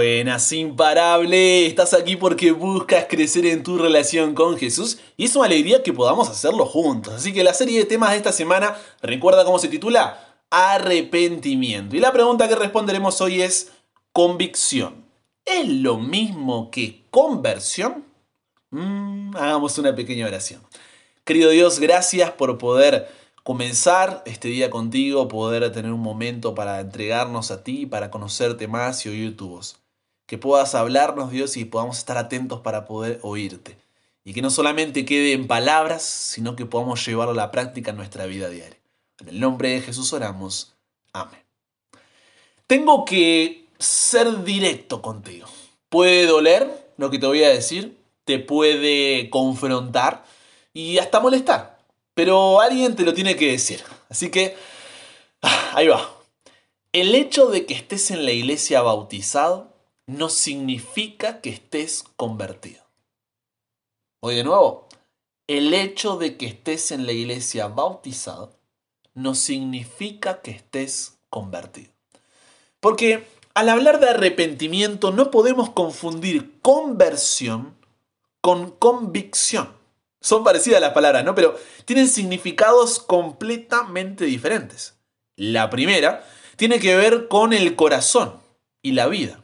Buenas, imparable. Estás aquí porque buscas crecer en tu relación con Jesús y es una alegría que podamos hacerlo juntos. Así que la serie de temas de esta semana, recuerda cómo se titula Arrepentimiento. Y la pregunta que responderemos hoy es convicción. ¿Es lo mismo que conversión? Mm, hagamos una pequeña oración. Querido Dios, gracias por poder comenzar este día contigo, poder tener un momento para entregarnos a ti, para conocerte más y oír tu voz. Que puedas hablarnos, Dios, y podamos estar atentos para poder oírte. Y que no solamente quede en palabras, sino que podamos llevarlo a la práctica en nuestra vida diaria. En el nombre de Jesús oramos. Amén. Tengo que ser directo contigo. Puede doler lo que te voy a decir, te puede confrontar y hasta molestar. Pero alguien te lo tiene que decir. Así que, ah, ahí va. El hecho de que estés en la iglesia bautizado no significa que estés convertido. Hoy de nuevo, el hecho de que estés en la iglesia bautizado no significa que estés convertido. Porque al hablar de arrepentimiento no podemos confundir conversión con convicción. Son parecidas las palabras, ¿no? Pero tienen significados completamente diferentes. La primera tiene que ver con el corazón y la vida.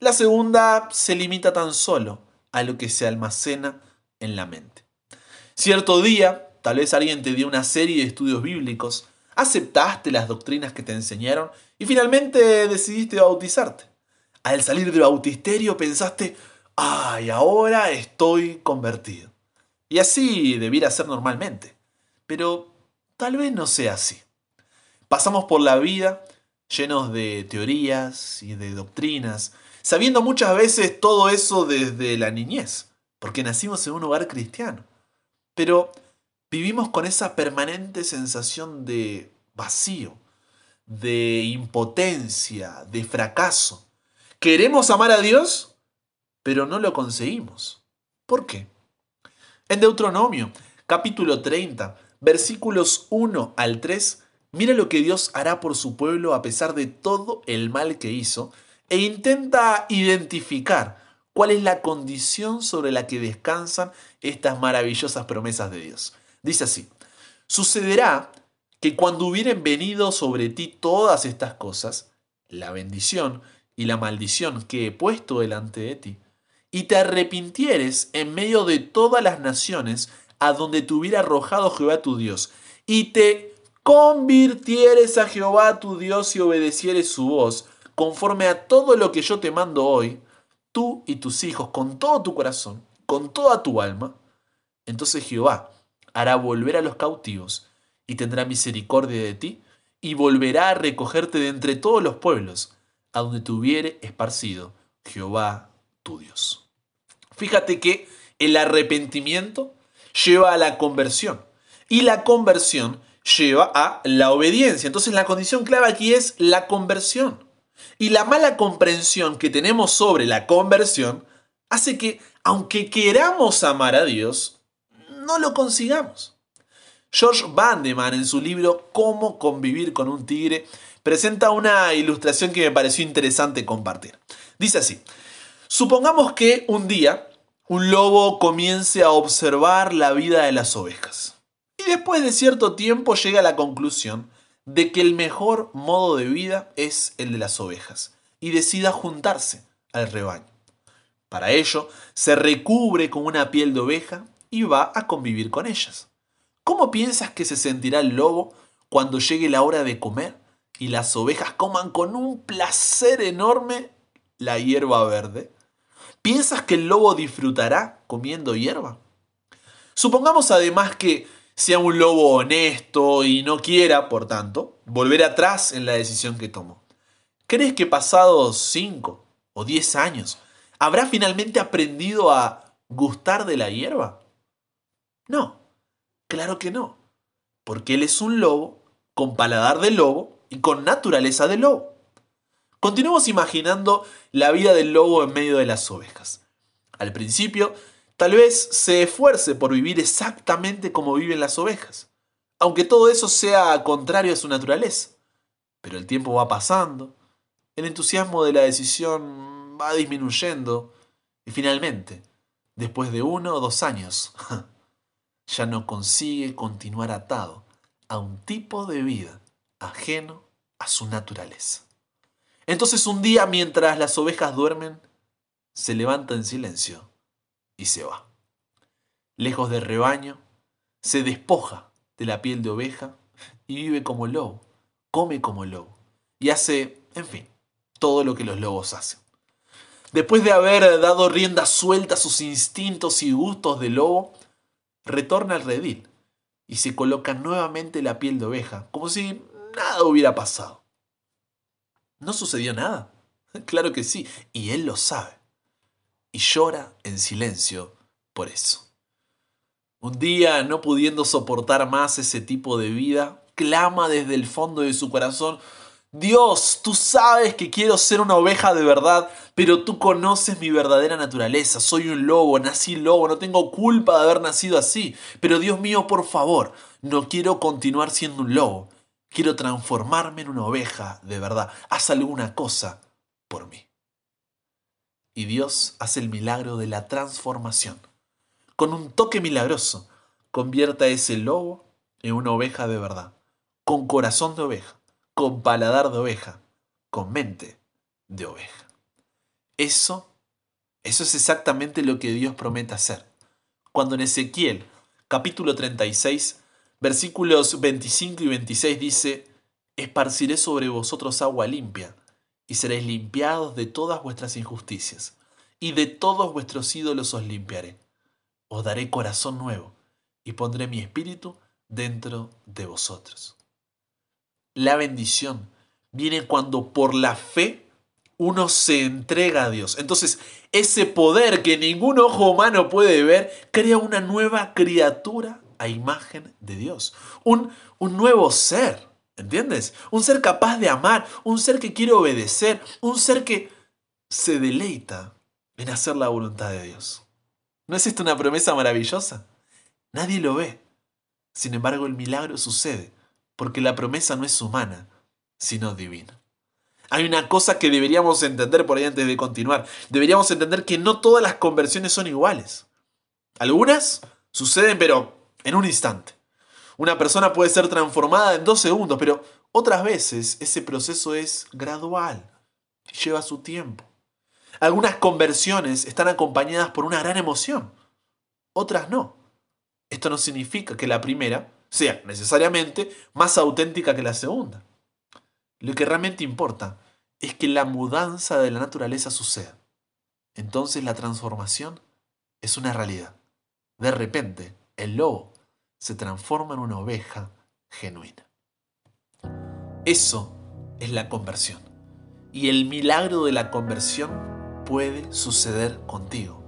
La segunda se limita tan solo a lo que se almacena en la mente. Cierto día, tal vez alguien te dio una serie de estudios bíblicos, aceptaste las doctrinas que te enseñaron y finalmente decidiste bautizarte. Al salir del bautisterio pensaste, ay, ahora estoy convertido. Y así debiera ser normalmente. Pero tal vez no sea así. Pasamos por la vida llenos de teorías y de doctrinas, sabiendo muchas veces todo eso desde la niñez, porque nacimos en un hogar cristiano. Pero vivimos con esa permanente sensación de vacío, de impotencia, de fracaso. Queremos amar a Dios, pero no lo conseguimos. ¿Por qué? En Deuteronomio, capítulo 30, versículos 1 al 3, mira lo que Dios hará por su pueblo a pesar de todo el mal que hizo e intenta identificar cuál es la condición sobre la que descansan estas maravillosas promesas de Dios. Dice así, sucederá que cuando hubieren venido sobre ti todas estas cosas, la bendición y la maldición que he puesto delante de ti, y te arrepintieres en medio de todas las naciones a donde te hubiera arrojado Jehová tu Dios, y te convirtieres a Jehová tu Dios y obedecieres su voz, conforme a todo lo que yo te mando hoy, tú y tus hijos, con todo tu corazón, con toda tu alma, entonces Jehová hará volver a los cautivos y tendrá misericordia de ti y volverá a recogerte de entre todos los pueblos, a donde te hubiere esparcido Jehová tu Dios. Fíjate que el arrepentimiento lleva a la conversión y la conversión lleva a la obediencia. Entonces la condición clave aquí es la conversión. Y la mala comprensión que tenemos sobre la conversión hace que, aunque queramos amar a Dios, no lo consigamos. George Bandeman en su libro Cómo convivir con un tigre presenta una ilustración que me pareció interesante compartir. Dice así, supongamos que un día un lobo comience a observar la vida de las ovejas y después de cierto tiempo llega a la conclusión de que el mejor modo de vida es el de las ovejas y decida juntarse al rebaño. Para ello, se recubre con una piel de oveja y va a convivir con ellas. ¿Cómo piensas que se sentirá el lobo cuando llegue la hora de comer y las ovejas coman con un placer enorme la hierba verde? ¿Piensas que el lobo disfrutará comiendo hierba? Supongamos además que sea un lobo honesto y no quiera, por tanto, volver atrás en la decisión que tomó. ¿Crees que pasados 5 o 10 años habrá finalmente aprendido a gustar de la hierba? No, Claro que no, porque él es un lobo con paladar de lobo y con naturaleza de lobo. Continuemos imaginando la vida del lobo en medio de las ovejas. Al principio, tal vez se esfuerce por vivir exactamente como viven las ovejas, aunque todo eso sea contrario a su naturaleza. Pero el tiempo va pasando, el entusiasmo de la decisión va disminuyendo y finalmente, después de uno o dos años, ya no consigue continuar atado a un tipo de vida ajeno a su naturaleza. Entonces un día mientras las ovejas duermen, se levanta en silencio y se va. Lejos del rebaño, se despoja de la piel de oveja y vive como lobo, come como lobo y hace, en fin, todo lo que los lobos hacen. Después de haber dado rienda suelta a sus instintos y gustos de lobo, retorna al redil y se coloca nuevamente la piel de oveja, como si nada hubiera pasado. ¿No sucedió nada? Claro que sí, y él lo sabe. Y llora en silencio por eso. Un día, no pudiendo soportar más ese tipo de vida, clama desde el fondo de su corazón, Dios, tú sabes que quiero ser una oveja de verdad, pero tú conoces mi verdadera naturaleza. Soy un lobo, nací lobo, no tengo culpa de haber nacido así. Pero Dios mío, por favor, no quiero continuar siendo un lobo. Quiero transformarme en una oveja de verdad. Haz alguna cosa por mí. Y Dios hace el milagro de la transformación. Con un toque milagroso, convierta a ese lobo en una oveja de verdad, con corazón de oveja con paladar de oveja, con mente de oveja. Eso, eso es exactamente lo que Dios promete hacer. Cuando en Ezequiel, capítulo 36, versículos 25 y 26 dice, Esparciré sobre vosotros agua limpia, y seréis limpiados de todas vuestras injusticias, y de todos vuestros ídolos os limpiaré. Os daré corazón nuevo, y pondré mi espíritu dentro de vosotros la bendición viene cuando por la fe uno se entrega a Dios. Entonces, ese poder que ningún ojo humano puede ver, crea una nueva criatura a imagen de Dios. Un, un nuevo ser, ¿entiendes? Un ser capaz de amar, un ser que quiere obedecer, un ser que se deleita en hacer la voluntad de Dios. ¿No es esto una promesa maravillosa? Nadie lo ve. Sin embargo, el milagro sucede porque la promesa no es humana, sino divina. Hay una cosa que deberíamos entender por ahí antes de continuar. Deberíamos entender que no todas las conversiones son iguales. Algunas suceden, pero en un instante. Una persona puede ser transformada en dos segundos, pero otras veces ese proceso es gradual y lleva su tiempo. Algunas conversiones están acompañadas por una gran emoción, otras no. Esto no significa que la primera sea necesariamente más auténtica que la segunda. Lo que realmente importa es que la mudanza de la naturaleza suceda. Entonces la transformación es una realidad. De repente, el lobo se transforma en una oveja genuina. Eso es la conversión. Y el milagro de la conversión puede suceder contigo,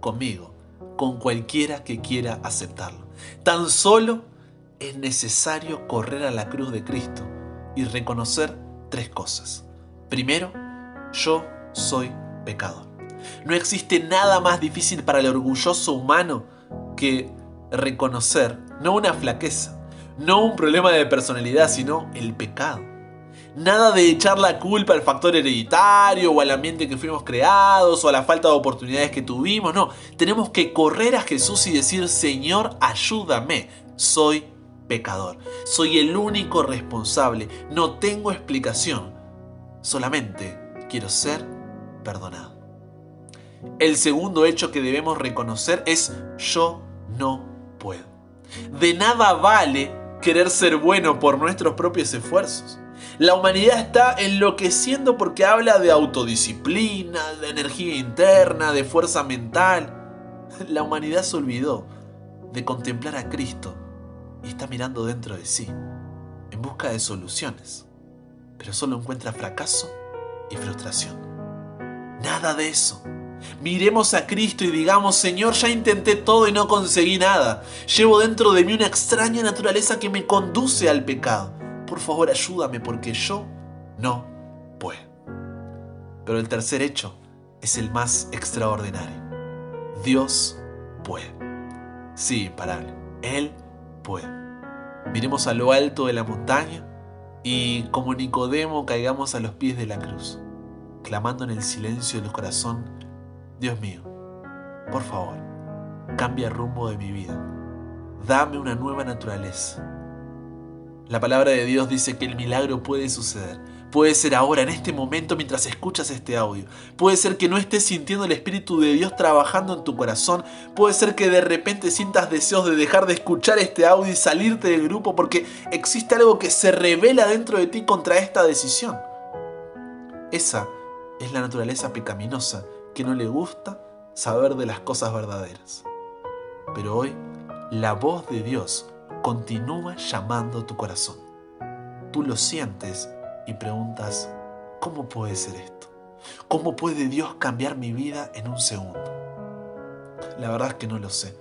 conmigo, con cualquiera que quiera aceptarlo. Tan solo es necesario correr a la cruz de Cristo y reconocer tres cosas. Primero, yo soy pecador. No existe nada más difícil para el orgulloso humano que reconocer no una flaqueza, no un problema de personalidad, sino el pecado. Nada de echar la culpa al factor hereditario o al ambiente que fuimos creados o a la falta de oportunidades que tuvimos. No, tenemos que correr a Jesús y decir, Señor, ayúdame, soy pecador. Soy el único responsable. No tengo explicación. Solamente quiero ser perdonado. El segundo hecho que debemos reconocer es yo no puedo. De nada vale querer ser bueno por nuestros propios esfuerzos. La humanidad está enloqueciendo porque habla de autodisciplina, de energía interna, de fuerza mental. La humanidad se olvidó de contemplar a Cristo y está mirando dentro de sí, en busca de soluciones, pero solo encuentra fracaso y frustración. Nada de eso. Miremos a Cristo y digamos, Señor, ya intenté todo y no conseguí nada. Llevo dentro de mí una extraña naturaleza que me conduce al pecado. Por favor, ayúdame porque yo no puedo. Pero el tercer hecho es el más extraordinario. Dios puede. Sí, imparable. Él puede. Miremos a lo alto de la montaña y como Nicodemo caigamos a los pies de la cruz. clamando en el silencio del corazón, Dios mío, por favor, cambia el rumbo de mi vida. Dame una nueva naturaleza. La palabra de Dios dice que el milagro puede suceder. Puede ser ahora, en este momento, mientras escuchas este audio. Puede ser que no estés sintiendo el Espíritu de Dios trabajando en tu corazón. Puede ser que de repente sientas deseos de dejar de escuchar este audio y salirte del grupo porque existe algo que se revela dentro de ti contra esta decisión. Esa es la naturaleza pecaminosa que no le gusta saber de las cosas verdaderas. Pero hoy, la voz de Dios continúa llamando tu corazón. Tú lo sientes y preguntas, ¿cómo puede ser esto? ¿Cómo puede Dios cambiar mi vida en un segundo? La verdad es que no lo sé.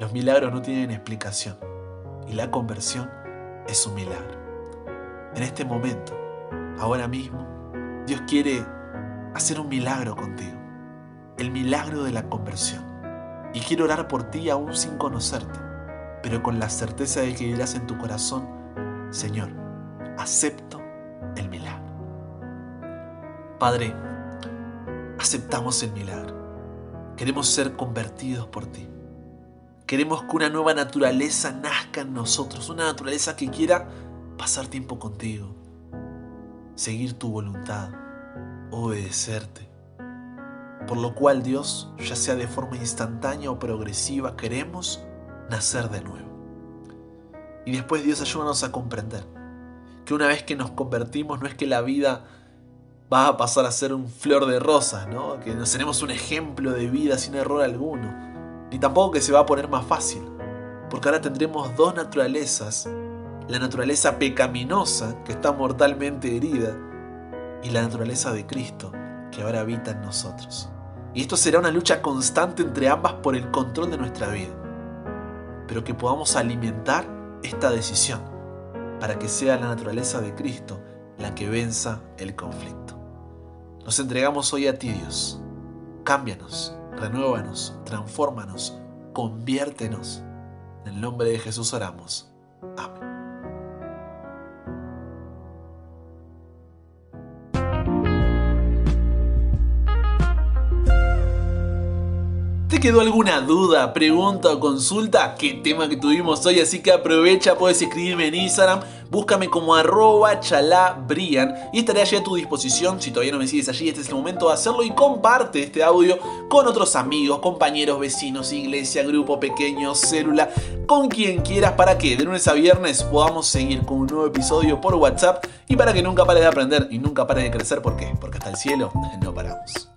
Los milagros no tienen explicación y la conversión es un milagro. En este momento, ahora mismo, Dios quiere hacer un milagro contigo. El milagro de la conversión. Y quiero orar por ti aún sin conocerte pero con la certeza de que dirás en tu corazón, Señor, acepto el milagro. Padre, aceptamos el milagro. Queremos ser convertidos por ti. Queremos que una nueva naturaleza nazca en nosotros, una naturaleza que quiera pasar tiempo contigo, seguir tu voluntad, obedecerte. Por lo cual Dios, ya sea de forma instantánea o progresiva, queremos nacer de nuevo. Y después Dios ayúdanos a comprender que una vez que nos convertimos no es que la vida va a pasar a ser un flor de rosas, ¿no? que nos tenemos un ejemplo de vida sin error alguno, ni tampoco que se va a poner más fácil, porque ahora tendremos dos naturalezas, la naturaleza pecaminosa que está mortalmente herida y la naturaleza de Cristo que ahora habita en nosotros. Y esto será una lucha constante entre ambas por el control de nuestra vida pero que podamos alimentar esta decisión para que sea la naturaleza de Cristo la que venza el conflicto. Nos entregamos hoy a ti, Dios. Cámbianos, renuévanos, transfórmanos, conviértenos. En el nombre de Jesús oramos. Amén. ¿Te quedó alguna duda, pregunta o consulta? ¿Qué tema que tuvimos hoy? Así que aprovecha, puedes escribirme en Instagram, búscame como arroba chalabrian y estaré allí a tu disposición. Si todavía no me sigues allí, este es el momento de hacerlo y comparte este audio con otros amigos, compañeros, vecinos, iglesia, grupo pequeño, célula, con quien quieras para que de lunes a viernes podamos seguir con un nuevo episodio por WhatsApp y para que nunca pares de aprender y nunca pares de crecer. ¿Por qué? Porque hasta el cielo no paramos.